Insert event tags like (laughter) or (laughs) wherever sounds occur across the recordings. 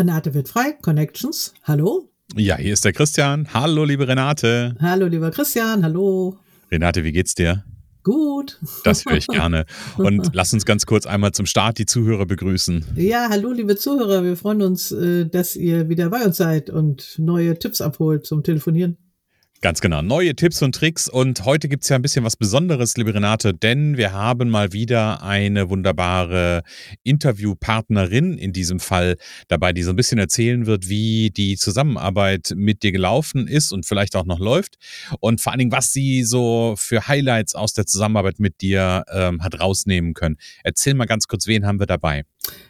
Renate wird frei, Connections. Hallo. Ja, hier ist der Christian. Hallo, liebe Renate. Hallo, lieber Christian. Hallo. Renate, wie geht's dir? Gut. Das höre ich gerne. (laughs) Und lass uns ganz kurz einmal zum Start die Zuhörer begrüßen. Ja, hallo, liebe Zuhörer. Wir freuen uns, äh, dass ihr wieder bei uns seid und neue Tipps abholt zum Telefonieren. Ganz genau. Neue Tipps und Tricks. Und heute gibt es ja ein bisschen was Besonderes, liebe Renate, denn wir haben mal wieder eine wunderbare Interviewpartnerin in diesem Fall dabei, die so ein bisschen erzählen wird, wie die Zusammenarbeit mit dir gelaufen ist und vielleicht auch noch läuft. Und vor allen Dingen, was sie so für Highlights aus der Zusammenarbeit mit dir ähm, hat rausnehmen können. Erzähl mal ganz kurz, wen haben wir dabei?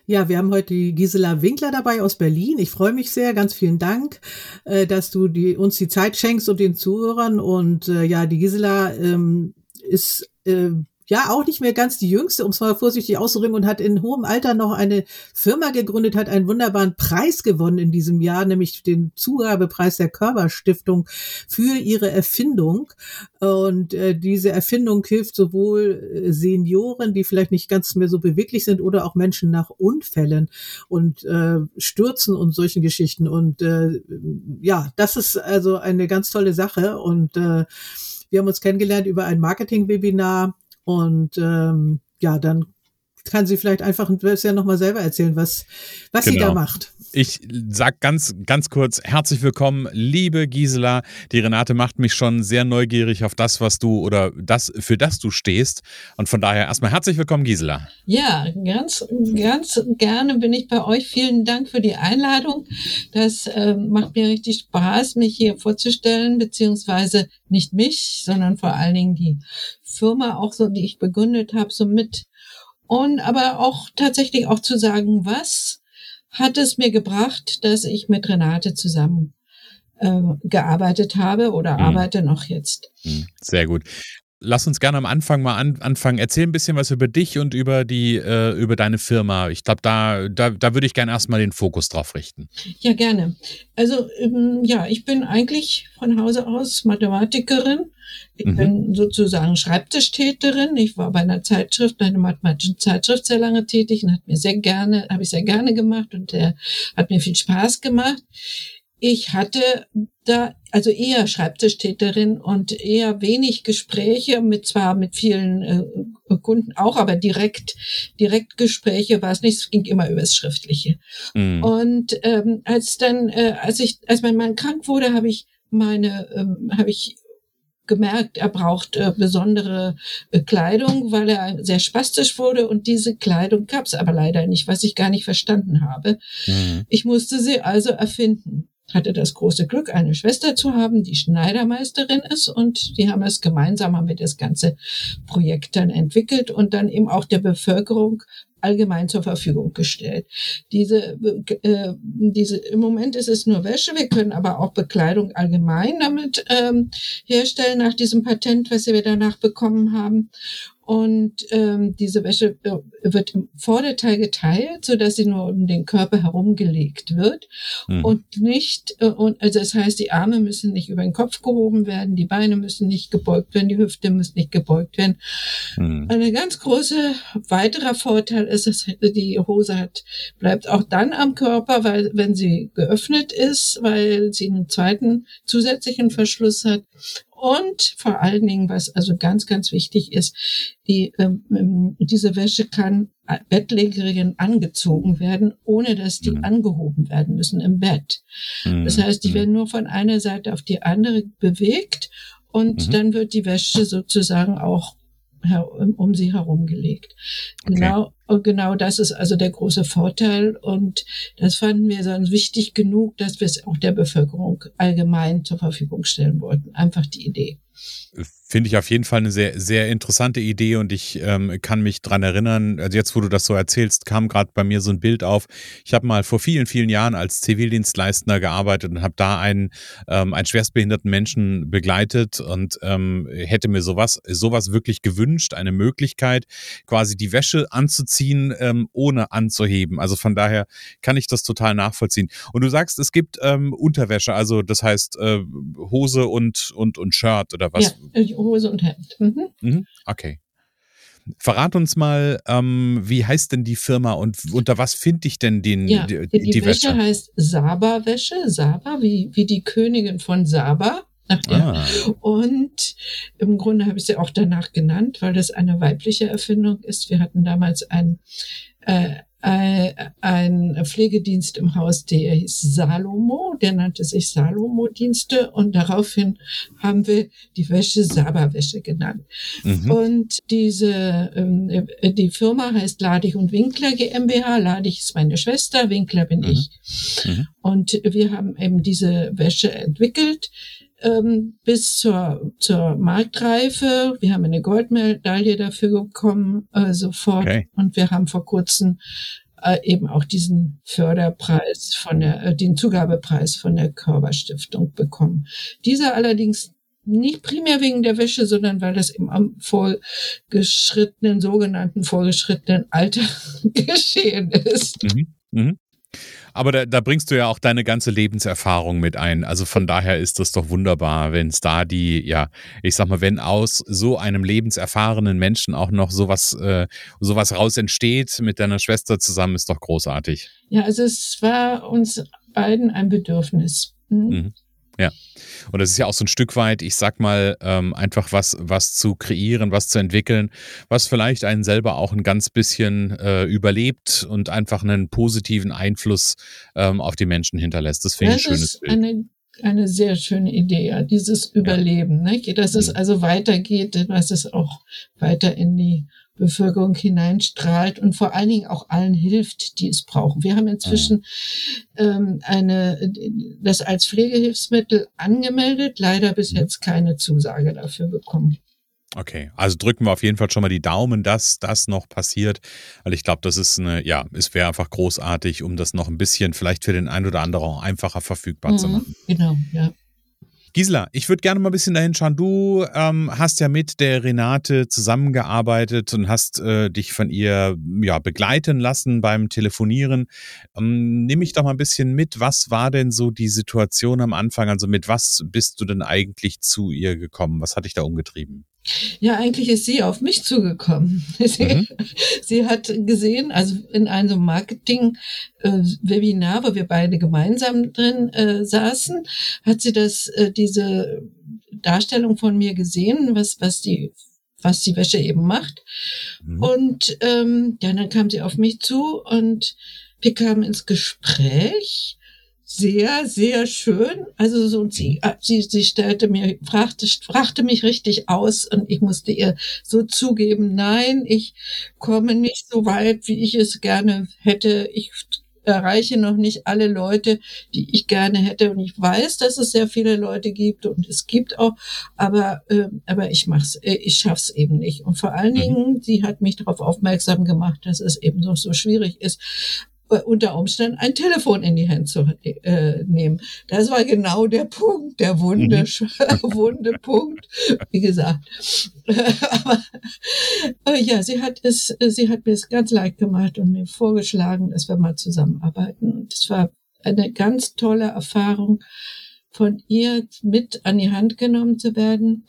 Ja, wir haben heute die Gisela Winkler dabei aus Berlin. Ich freue mich sehr. Ganz vielen Dank, äh, dass du die, uns die Zeit schenkst und den Zuhörern. Und äh, ja, die Gisela ähm, ist äh, ja auch nicht mehr ganz die jüngste, um es mal vorsichtig auszudrücken, und hat in hohem Alter noch eine Firma gegründet, hat einen wunderbaren Preis gewonnen in diesem Jahr, nämlich den Zugabepreis der Körperstiftung für ihre Erfindung. Und äh, diese Erfindung hilft sowohl äh, Senioren, die vielleicht nicht ganz mehr so beweglich sind, oder auch Menschen nach Unfällen und äh, Stürzen und solchen Geschichten. Und äh, ja, das ist also eine ganz tolle Sache. Und äh, wir haben uns kennengelernt über ein Marketing-Webinar und ähm, ja, dann kann sie vielleicht einfach ein bisschen nochmal selber erzählen, was, was genau. sie da genau. macht. Ich sag ganz, ganz kurz herzlich willkommen, liebe Gisela. Die Renate macht mich schon sehr neugierig auf das, was du oder das, für das du stehst. Und von daher erstmal herzlich willkommen, Gisela. Ja, ganz, ganz gerne bin ich bei euch. Vielen Dank für die Einladung. Das äh, macht mir richtig Spaß, mich hier vorzustellen, beziehungsweise nicht mich, sondern vor allen Dingen die Firma auch so, die ich begründet habe, so mit. Und aber auch tatsächlich auch zu sagen, was hat es mir gebracht, dass ich mit Renate zusammen äh, gearbeitet habe oder mhm. arbeite noch jetzt. Mhm. Sehr gut lass uns gerne am Anfang mal an, anfangen. Erzähl ein bisschen was über dich und über die, äh, über deine Firma. Ich glaube, da, da, da würde ich gerne erstmal den Fokus drauf richten. Ja, gerne. Also, ähm, ja, ich bin eigentlich von Hause aus Mathematikerin. Ich mhm. bin sozusagen Schreibtischtäterin. Ich war bei einer Zeitschrift, einer mathematischen Zeitschrift sehr lange tätig und hat mir sehr gerne, habe ich sehr gerne gemacht und der hat mir viel Spaß gemacht. Ich hatte da also eher Schreibtischtäterin und eher wenig Gespräche mit zwar mit vielen äh, Kunden auch, aber direkt direkt Gespräche war es nicht. Es ging immer übers Schriftliche. Mhm. Und ähm, als dann äh, als ich als mein Mann krank wurde, habe ich meine ähm, habe ich gemerkt, er braucht äh, besondere äh, Kleidung, weil er sehr spastisch wurde und diese Kleidung gab es aber leider nicht, was ich gar nicht verstanden habe. Mhm. Ich musste sie also erfinden hatte das große Glück, eine Schwester zu haben, die Schneidermeisterin ist und die haben es gemeinsam, haben wir das ganze Projekt dann entwickelt und dann eben auch der Bevölkerung allgemein zur Verfügung gestellt. Diese, äh, diese, im Moment ist es nur Wäsche, wir können aber auch Bekleidung allgemein damit ähm, herstellen nach diesem Patent, was wir danach bekommen haben. Und ähm, diese Wäsche äh, wird im Vorderteil geteilt, so dass sie nur um den Körper herumgelegt wird mhm. und nicht äh, und also das heißt, die Arme müssen nicht über den Kopf gehoben werden, die Beine müssen nicht gebeugt werden, die Hüfte muss nicht gebeugt werden. Mhm. Eine ganz große weiterer Vorteil ist, dass die Hose hat bleibt auch dann am Körper, weil wenn sie geöffnet ist, weil sie einen zweiten zusätzlichen Verschluss hat Und vor allen Dingen, was also ganz, ganz wichtig ist, die, ähm, ähm diese Wäsche kann Bettlägerinnen angezogen werden, ohne dass die mhm. angehoben werden müssen im Bett. Mhm. Das heißt, die mhm. werden nur von einer Seite auf die andere bewegt und mhm. dann wird die Wäsche sozusagen auch um sie herum gelegt. Okay. Genau, genau das ist also der große Vorteil und das fanden wir dann wichtig genug, dass wir es auch der Bevölkerung allgemein zur Verfügung stellen wollten. Einfach die Idee. Finde ich auf jeden Fall eine sehr, sehr interessante Idee und ich ähm, kann mich dran erinnern, also jetzt, wo du das so erzählst, kam gerade bei mir so ein Bild auf. Ich habe mal vor vielen, vielen Jahren als Zivildienstleister gearbeitet und habe da einen, ähm, einen schwerstbehinderten Menschen begleitet und ähm, hätte mir sowas, sowas wirklich gewünscht, eine Möglichkeit, quasi die Wäsche anzuziehen, ähm, ohne anzuheben. Also von daher kann ich das total nachvollziehen. Und du sagst, es gibt ähm, Unterwäsche, also das heißt äh, Hose und, und, und Shirt oder was? Ja, Hose und Hemd. Mhm. Mhm. Okay. Verrat uns mal, ähm, wie heißt denn die Firma und unter was finde ich denn den, ja, die, die, die Wäsche? Wäsche heißt Saba-Wäsche, Saba, wie, wie die Königin von Saba. Ah. (laughs) Und im Grunde habe ich sie auch danach genannt, weil das eine weibliche Erfindung ist. Wir hatten damals ein äh, ein Pflegedienst im Haus, der hieß Salomo, der nannte sich Salomo-Dienste und daraufhin haben wir die Wäsche Saba-Wäsche genannt. Mhm. Und diese, ähm, die Firma heißt Ladig und Winkler GmbH. Ladig ist meine Schwester, Winkler bin mhm. ich. Mhm. Und wir haben eben diese Wäsche entwickelt ähm, bis zur, zur Marktreife. Wir haben eine Goldmedaille dafür bekommen, äh, sofort. Okay. Und wir haben vor kurzem äh, eben auch diesen Förderpreis von der, äh, den Zugabepreis von der Körperstiftung bekommen. Dieser allerdings nicht primär wegen der Wäsche, sondern weil das eben am vorgeschrittenen, sogenannten vorgeschrittenen Alter (laughs) geschehen ist. Mhm. Mhm. Aber da, da, bringst du ja auch deine ganze Lebenserfahrung mit ein. Also von daher ist das doch wunderbar, wenn es da die, ja, ich sag mal, wenn aus so einem lebenserfahrenen Menschen auch noch sowas, äh, sowas raus entsteht mit deiner Schwester zusammen, ist doch großartig. Ja, also es war uns beiden ein Bedürfnis. Mhm. Mhm. Ja. Und das ist ja auch so ein Stück weit, ich sag mal, ähm, einfach was, was zu kreieren, was zu entwickeln, was vielleicht einen selber auch ein ganz bisschen äh, überlebt und einfach einen positiven Einfluss ähm, auf die Menschen hinterlässt. Das finde ich ein schönes Bild. Eine eine sehr schöne Idee, ja, dieses Überleben, ne? dass es mhm. also weitergeht, dass es auch weiter in die Bevölkerung hineinstrahlt und vor allen Dingen auch allen hilft, die es brauchen. Wir haben inzwischen ähm, eine, das als Pflegehilfsmittel angemeldet, leider bis mhm. jetzt keine Zusage dafür bekommen. Okay, also drücken wir auf jeden Fall schon mal die Daumen, dass das noch passiert, weil ich glaube, das ist eine, ja, es wäre einfach großartig, um das noch ein bisschen vielleicht für den einen oder anderen auch einfacher verfügbar mhm, zu machen. Genau, ja. Gisela, ich würde gerne mal ein bisschen dahin schauen. Du ähm, hast ja mit der Renate zusammengearbeitet und hast äh, dich von ihr ja, begleiten lassen beim Telefonieren. Ähm, nimm mich doch mal ein bisschen mit. Was war denn so die Situation am Anfang? Also mit was bist du denn eigentlich zu ihr gekommen? Was hat dich da umgetrieben? Ja, eigentlich ist sie auf mich zugekommen. (laughs) Sie, mhm. sie hat gesehen, also in einem Marketing-Webinar, äh, wo wir beide gemeinsam drin äh, saßen, hat sie das, äh, diese Darstellung von mir gesehen, was, was die was die Wäsche eben macht. Mhm. Und ähm, ja, dann kam sie auf mich zu und wir kamen ins Gespräch sehr, sehr schön. Also so, sie, äh, sie, sie stellte mir, fragte, fragte mich richtig aus und ich musste ihr so zugeben, nein, ich komme nicht so weit, wie ich es gerne hätte. Ich erreiche noch nicht alle Leute, die ich gerne hätte. Und ich weiß, dass es sehr viele Leute gibt und es gibt auch, aber, äh, aber ich mach's, äh, ich schaff's eben nicht. Und vor allen mhm. Dingen, sie hat mich darauf aufmerksam gemacht, dass es eben so, so schwierig ist, unter Umständen ein Telefon in die Hand zu äh, nehmen. Das war genau der Punkt, der wunde, mhm. (laughs) wunde Punkt. Wie gesagt. (laughs) Aber äh, ja, sie hat es, sie hat mir es ganz leicht gemacht und mir vorgeschlagen, dass wir mal zusammenarbeiten. Und es war eine ganz tolle Erfahrung, von ihr mit an die Hand genommen zu werden.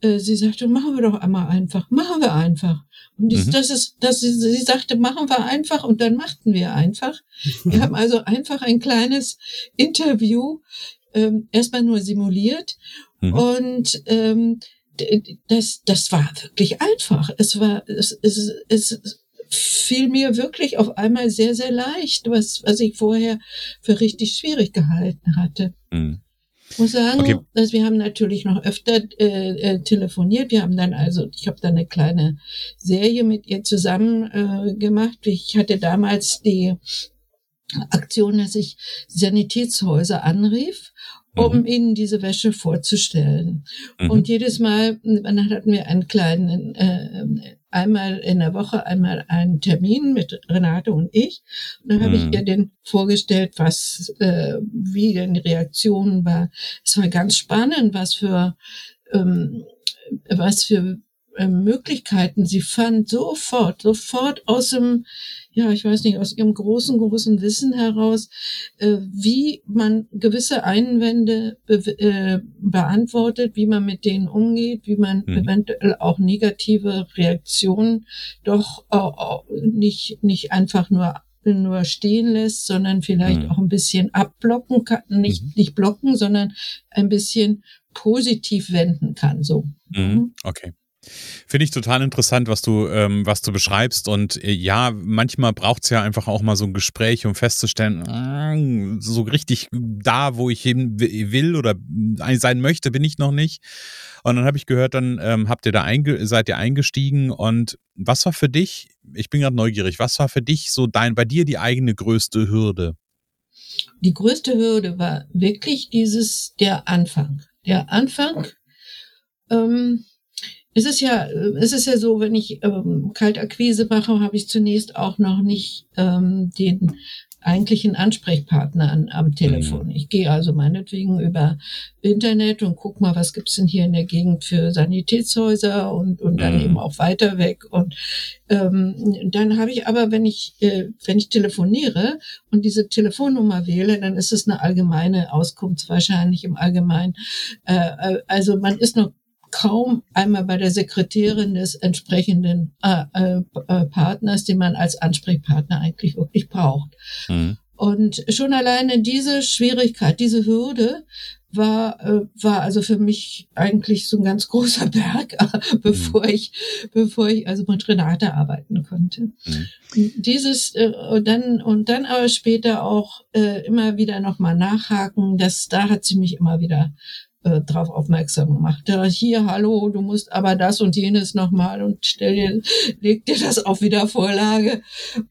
Äh, sie sagte, machen wir doch einmal einfach, machen wir einfach. Und das, mhm. das ist, das ist, sie sagte, machen wir einfach und dann machten wir einfach. Wir haben also einfach ein kleines Interview ähm, erstmal nur simuliert mhm. und ähm, das, das war wirklich einfach. Es war, es, es, es fiel mir wirklich auf einmal sehr, sehr leicht, was, was ich vorher für richtig schwierig gehalten hatte. Mhm. Ich muss sagen, okay. dass wir haben natürlich noch öfter äh, äh, telefoniert. Wir haben dann also, ich habe dann eine kleine Serie mit ihr zusammen äh, gemacht. Ich hatte damals die Aktion, dass ich Sanitätshäuser anrief um mhm. ihnen diese Wäsche vorzustellen. Mhm. Und jedes Mal, dann hatten wir einen kleinen, äh, einmal in der Woche, einmal einen Termin mit Renate und ich. Und dann habe ich mhm. ihr den vorgestellt, was, äh, wie denn die Reaktion war. Es war ganz spannend, was für, ähm, was für äh, Möglichkeiten sie fand, sofort, sofort aus dem ja, ich weiß nicht, aus ihrem großen, großen Wissen heraus, äh, wie man gewisse Einwände be äh, beantwortet, wie man mit denen umgeht, wie man mhm. eventuell auch negative Reaktionen doch äh, nicht, nicht einfach nur nur stehen lässt, sondern vielleicht mhm. auch ein bisschen abblocken kann, nicht, mhm. nicht blocken, sondern ein bisschen positiv wenden kann, so. Mhm. mhm. Okay. Finde ich total interessant, was du, ähm, was du beschreibst. Und äh, ja, manchmal braucht es ja einfach auch mal so ein Gespräch, um festzustellen, äh, so richtig da, wo ich hin will oder sein möchte, bin ich noch nicht. Und dann habe ich gehört, dann ähm, habt ihr da seid ihr eingestiegen. Und was war für dich, ich bin gerade neugierig, was war für dich so dein, bei dir die eigene größte Hürde? Die größte Hürde war wirklich dieses, der Anfang. Der Anfang, ähm, es ist ja, es ist ja so, wenn ich ähm, Kaltakquise mache, habe ich zunächst auch noch nicht ähm, den eigentlichen Ansprechpartner an, am Telefon. Mhm. Ich gehe also meinetwegen über Internet und guck mal, was gibt's denn hier in der Gegend für Sanitätshäuser und, und dann mhm. eben auch weiter weg. Und ähm, dann habe ich aber, wenn ich, äh, wenn ich telefoniere und diese Telefonnummer wähle, dann ist es eine allgemeine Auskunft wahrscheinlich im Allgemeinen. Äh, äh also man ist noch kaum einmal bei der Sekretärin des entsprechenden äh, äh, äh, Partners, den man als Ansprechpartner eigentlich wirklich braucht. Mhm. Und schon alleine diese Schwierigkeit, diese Hürde war, äh, war also für mich eigentlich so ein ganz großer (laughs) Berg, bevor mhm. ich, bevor ich also mit Renate arbeiten konnte. Mhm. Dieses äh, und dann und dann aber später auch äh, immer wieder nochmal nachhaken, das da hat sie mich immer wieder äh, darauf aufmerksam gemacht. Ja, hier, hallo, du musst aber das und jenes nochmal und stell dir, leg dir das auf wieder Vorlage.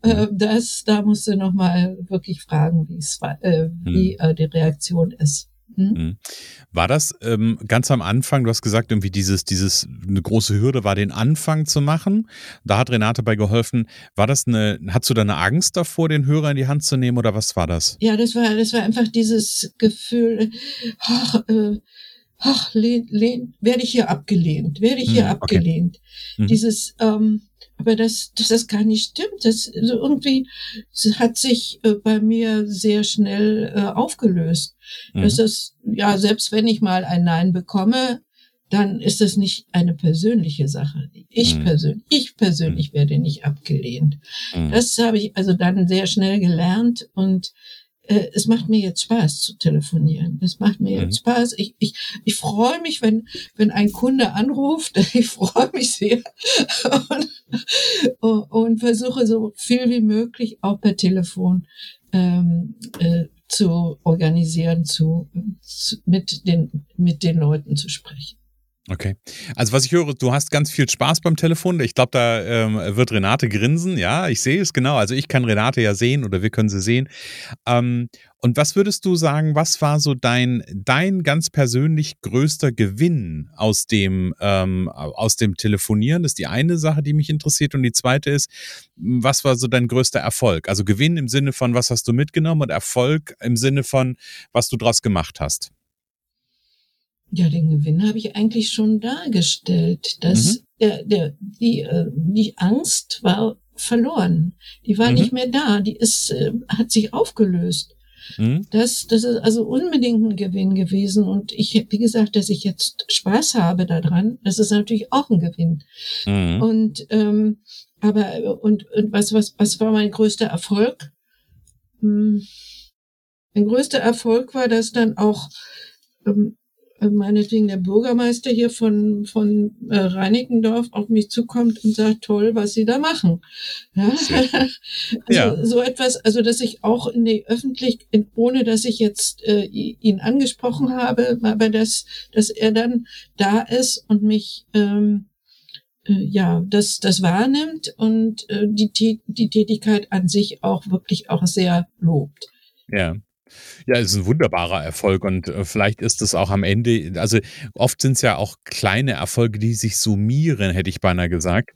Äh, das, da musst du nochmal wirklich fragen, wie es äh, wie hm. äh, die Reaktion ist. Hm? hm? War das ähm, ganz am Anfang, du hast gesagt, irgendwie dieses, dieses, eine große Hürde war, den Anfang zu machen. Da hat Renate bei geholfen. War das eine, hast du da eine Angst davor, den Hörer in die Hand zu nehmen oder was war das? Ja, das war, das war einfach dieses Gefühl, ach, äh, ach, lehn, lehn, werde ich hier abgelehnt, werde ich hier hm, okay. abgelehnt. Mhm. Dieses, ähm, aber das, dass das gar nicht stimmt. Das irgendwie hat sich äh, bei mir sehr schnell äh, aufgelöst. Mhm. Das ist, ja, selbst wenn ich mal ein Nein bekomme, dann ist das nicht eine persönliche Sache. Ich mhm. persönlich, ich persönlich mhm. werde nicht abgelehnt. Mhm. Das habe ich also dann sehr schnell gelernt und äh, es macht mir jetzt Spaß zu telefonieren. Es macht mir mhm. jetzt Spaß. Ich, ich, ich freue mich, wenn, wenn ein Kunde anruft. (laughs) Ich freue mich sehr und, und versuche so viel wie möglich auch per Telefon ähm, äh, zu organisieren, zu, zu, mit den mit den Leuten zu sprechen. Okay. Also was ich höre, du hast ganz viel Spaß beim Telefon. Ich glaube, da ähm, wird Renate grinsen. Ja, ich sehe es genau. Also ich kann Renate ja sehen oder wir können sie sehen. Ähm, und was würdest du sagen, was war so dein, dein ganz persönlich größter Gewinn aus dem, ähm, aus dem Telefonieren? Das ist die eine Sache, die mich interessiert. Und die zweite ist, was war so dein größter Erfolg? Also Gewinn im Sinne von, was hast du mitgenommen und Erfolg im Sinne von, was du draus gemacht hast. Ja, den Gewinn habe ich eigentlich schon dargestellt. Dass mhm. der, der, die, äh, die Angst war verloren. Die war mhm. nicht mehr da. Die ist, äh, hat sich aufgelöst. Mhm. Das, das ist also unbedingt ein Gewinn gewesen. Und ich, wie gesagt, dass ich jetzt Spaß habe daran, das ist natürlich auch ein Gewinn. Mhm. Und, ähm, aber, und, und was, was, was war mein größter Erfolg? Hm ein größter Erfolg war, dass dann auch ähm, äh, meinetwegen der Bürgermeister hier von, von äh, Reinickendorf auf mich zukommt und sagt, toll, was Sie da machen. Ja? (laughs) also ja. so etwas, also dass ich auch in die Öffentlichkeit, ohne dass ich jetzt äh, ihn angesprochen habe, aber dass, dass er dann da ist und mich ähm, äh, ja, das, das wahrnimmt und äh, die, die Tätigkeit an sich auch wirklich auch sehr lobt. Ja. Ja, es ist ein wunderbarer Erfolg und äh, vielleicht ist es auch am Ende, also oft sind es ja auch kleine Erfolge, die sich summieren, hätte ich beinahe gesagt.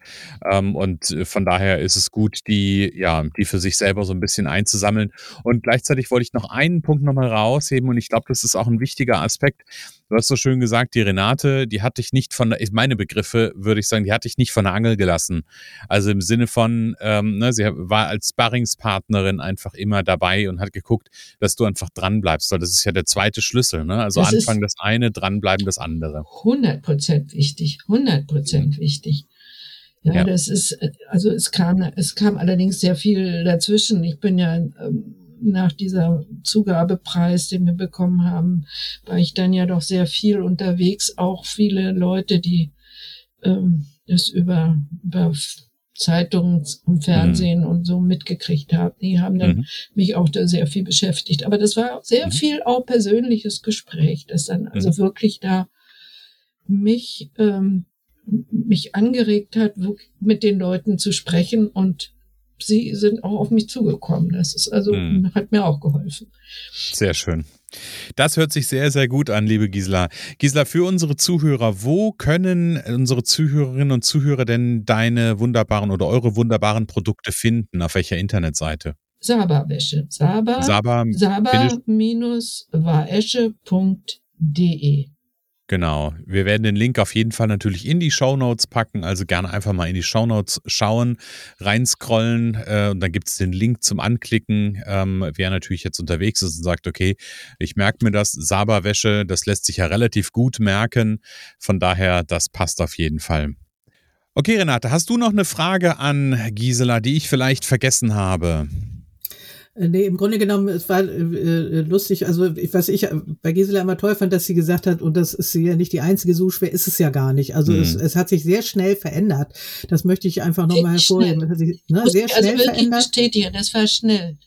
Ähm, und äh, von daher ist es gut, die, ja, die für sich selber so ein bisschen einzusammeln. Und gleichzeitig wollte ich noch einen Punkt nochmal rausheben und ich glaube, das ist auch ein wichtiger Aspekt. Du hast so schön gesagt, die Renate, die hatte ich nicht von, meine Begriffe würde ich sagen, die hatte ich nicht von der Angel gelassen. Also im Sinne von, ähm, ne, sie war als Sparringspartnerin einfach immer dabei und hat geguckt, dass du einfach dranbleibst, weil das ist ja der zweite Schlüssel. Ne? Also das Anfang das eine, dranbleiben das andere. 100 Prozent wichtig, 100 Prozent mhm. wichtig. Ja, ja, das ist, also es kam, es kam allerdings sehr viel dazwischen. Ich bin ja ähm, nach dieser Zugabepreis, den wir bekommen haben, war ich dann ja doch sehr viel unterwegs. Auch viele Leute, die ähm, das über, über Zeitungen und Fernsehen mhm. und so mitgekriegt haben, die haben dann mhm. mich auch da sehr viel beschäftigt. Aber das war sehr mhm. viel auch persönliches Gespräch, das dann also mhm. wirklich da mich ähm, mich angeregt hat, mit den Leuten zu sprechen und sie sind auch auf mich zugekommen. Das ist also, mhm. hat mir auch geholfen. Sehr schön. Das hört sich sehr, sehr gut an, liebe Gisela. Gisela, für unsere Zuhörer, wo können unsere Zuhörerinnen und Zuhörer denn deine wunderbaren oder eure wunderbaren Produkte finden? Auf welcher Internetseite? Saba-Wäsche. Saba, Saba, Saba-Waesche.de. Genau. Wir werden den Link auf jeden Fall natürlich in die Show Notes packen. Also gerne einfach mal in die Show Notes schauen, reinscrollen äh, und dann gibt es den Link zum Anklicken. Ähm, wer natürlich jetzt unterwegs ist und sagt, okay, ich merke mir das, Saba-Wäsche, das lässt sich ja relativ gut merken. Von daher, das passt auf jeden Fall. Okay, Renate, hast du noch eine Frage an Gisela, die ich vielleicht vergessen habe? Äh, nee, im Grunde genommen, es war äh, äh, lustig, also ich, was ich bei Gisela immer toll fand, dass sie gesagt hat, und das ist ja nicht die einzige, so schwer ist es ja gar nicht. Also mhm. es, es hat sich sehr schnell verändert. Das möchte ich einfach nochmal hervorheben. Es hat sich ne, sehr also schnell wirklich verändert. bestätigen, das war schnell.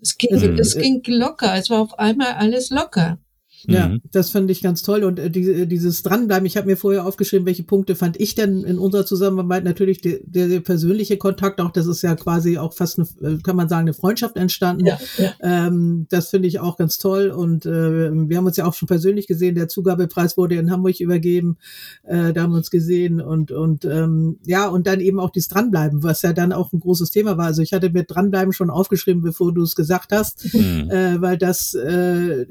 Es ging, mhm. es ging locker, es war auf einmal alles locker. Ja, mhm. das fand ich ganz toll. Und äh, die, äh, dieses Dranbleiben, ich habe mir vorher aufgeschrieben, welche Punkte fand ich denn in unserer Zusammenarbeit natürlich der, der, der persönliche Kontakt, auch das ist ja quasi auch fast eine, äh, kann man sagen, eine Freundschaft entstanden. Ja, ja. Ähm, das finde ich auch ganz toll. Und äh, wir haben uns ja auch schon persönlich gesehen. Der Zugabepreis wurde in Hamburg übergeben. Äh, da haben wir uns gesehen und, und ähm, ja, und dann eben auch dieses Dranbleiben, was ja dann auch ein großes Thema war. Also ich hatte mir Dranbleiben schon aufgeschrieben, bevor du es gesagt hast, mhm. äh, weil das äh,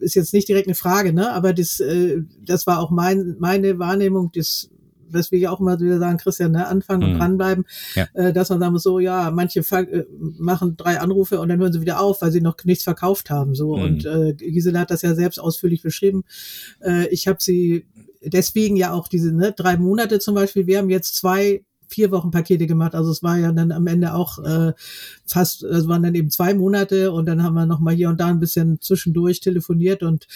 ist jetzt nicht direkt direkt eine Frage, ne? Aber das, äh, das war auch mein, meine Wahrnehmung, das was wir ja auch immer wieder sagen, Christian, ne, anfangen und mhm. dranbleiben, ja. äh, dass man sagen muss, so, ja, manche äh, machen drei Anrufe und dann hören sie wieder auf, weil sie noch nichts verkauft haben, so. Mhm. Und äh, Gisela hat das ja selbst ausführlich beschrieben. Äh, ich habe sie deswegen ja auch diese ne, drei Monate zum Beispiel, wir haben jetzt zwei vier Wochen Pakete gemacht. Also es war ja dann am Ende auch äh, fast, es waren dann eben zwei Monate und dann haben wir noch mal hier und da ein bisschen zwischendurch telefoniert und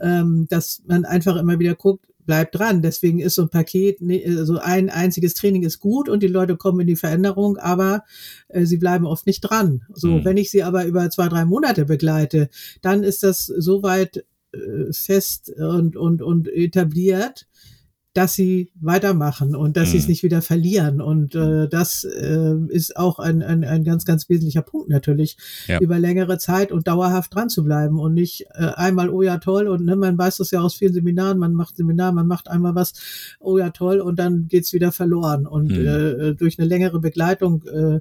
ähm, dass man einfach immer wieder guckt, bleibt dran. Deswegen ist so ein Paket, also ein einziges Training ist gut und die Leute kommen in die Veränderung, aber äh, sie bleiben oft nicht dran. So, mhm. wenn ich sie aber über zwei, drei Monate begleite, dann ist das soweit äh, fest und, und, und etabliert, dass sie weitermachen und dass mhm. sie es mhm. nicht wieder verlieren. Und äh, das äh, ist auch ein, ein, ein ganz, ganz wesentlicher Punkt natürlich, ja. über längere Zeit und dauerhaft dran zu bleiben und nicht äh, einmal, oh ja, toll, und ne, man weiß das ja aus vielen Seminaren, man macht Seminar, man macht einmal was, oh ja, toll, und dann geht's wieder verloren. Und mhm. äh, durch eine längere Begleitung, äh,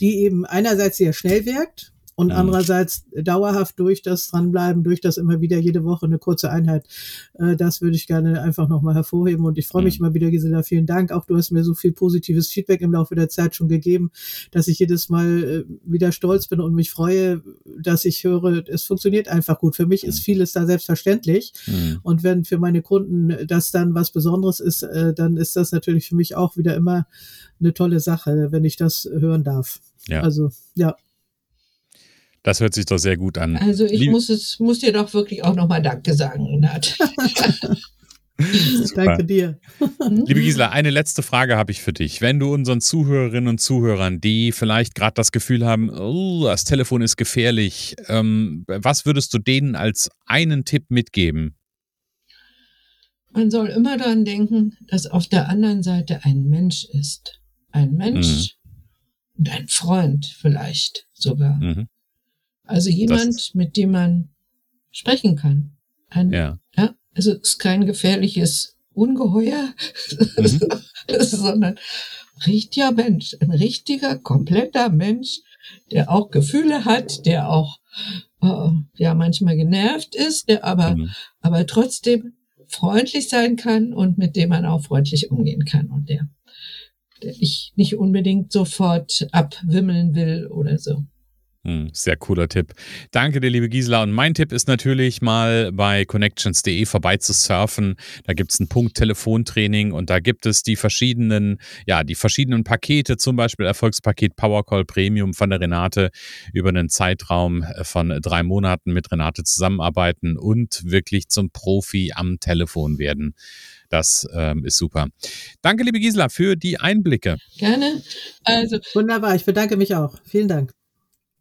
die eben einerseits sehr schnell wirkt, und mhm. andererseits dauerhaft durch das Dranbleiben, durch das immer wieder jede Woche eine kurze Einheit. Äh, das würde ich gerne einfach nochmal hervorheben. Und ich freue mich mhm. immer wieder, Gisela, vielen Dank. Auch du hast mir so viel positives Feedback im Laufe der Zeit schon gegeben, dass ich jedes Mal äh, wieder stolz bin und mich freue, dass ich höre, es funktioniert einfach gut. Für mich ist mhm. vieles da selbstverständlich. Mhm. Und wenn für meine Kunden das dann was Besonderes ist, äh, dann ist das natürlich für mich auch wieder immer eine tolle Sache, wenn ich das hören darf. Ja. Also, ja. Das hört sich doch sehr gut an. Also ich muss es, muss dir doch wirklich auch nochmal Danke sagen, Nat. (laughs) Danke dir. Mhm. Liebe Gisela, eine letzte Frage habe ich für dich. Wenn du unseren Zuhörerinnen und Zuhörern, die vielleicht gerade das Gefühl haben, oh, das Telefon ist gefährlich, ähm, was würdest du denen als einen Tipp mitgeben? Man soll immer daran denken, dass auf der anderen Seite ein Mensch ist. Ein Mensch mhm. und ein Freund vielleicht sogar. Mhm. Also jemand, mit dem man sprechen kann. Ein, ja. ja. Also es ist kein gefährliches Ungeheuer, (laughs) mhm. sondern richtiger Mensch, ein richtiger, kompletter Mensch, der auch Gefühle hat, der auch äh, ja manchmal genervt ist, der aber mhm. aber trotzdem freundlich sein kann und mit dem man auch freundlich umgehen kann und der, der ich nicht unbedingt sofort abwimmeln will oder so. Hm, sehr cooler Tipp. Danke dir, liebe Gisela. Und mein Tipp ist natürlich mal bei connections.de vorbei zu surfen. Da gibt es einen Punkt Telefontraining und da gibt es die verschiedenen, ja, die verschiedenen Pakete, zum Beispiel Erfolgspaket Powercall Premium von der Renate über einen Zeitraum von drei Monaten mit Renate zusammenarbeiten und wirklich zum Profi am Telefon werden. Das ähm, ist super. Danke, liebe Gisela, für die Einblicke. Gerne. Also wunderbar. Ich bedanke mich auch. Vielen Dank.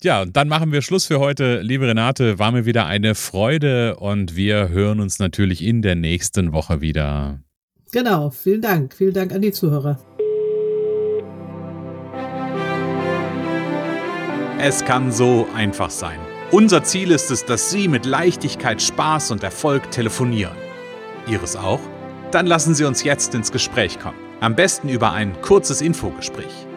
Ja, dann machen wir Schluss für heute. Liebe Renate, war mir wieder eine Freude und wir hören uns natürlich in der nächsten Woche wieder. Genau, vielen Dank. Vielen Dank an die Zuhörer. Es kann so einfach sein. Unser Ziel ist es, dass Sie mit Leichtigkeit, Spaß und Erfolg telefonieren. Ihres auch? Dann lassen Sie uns jetzt ins Gespräch kommen. Am besten über ein kurzes Infogespräch.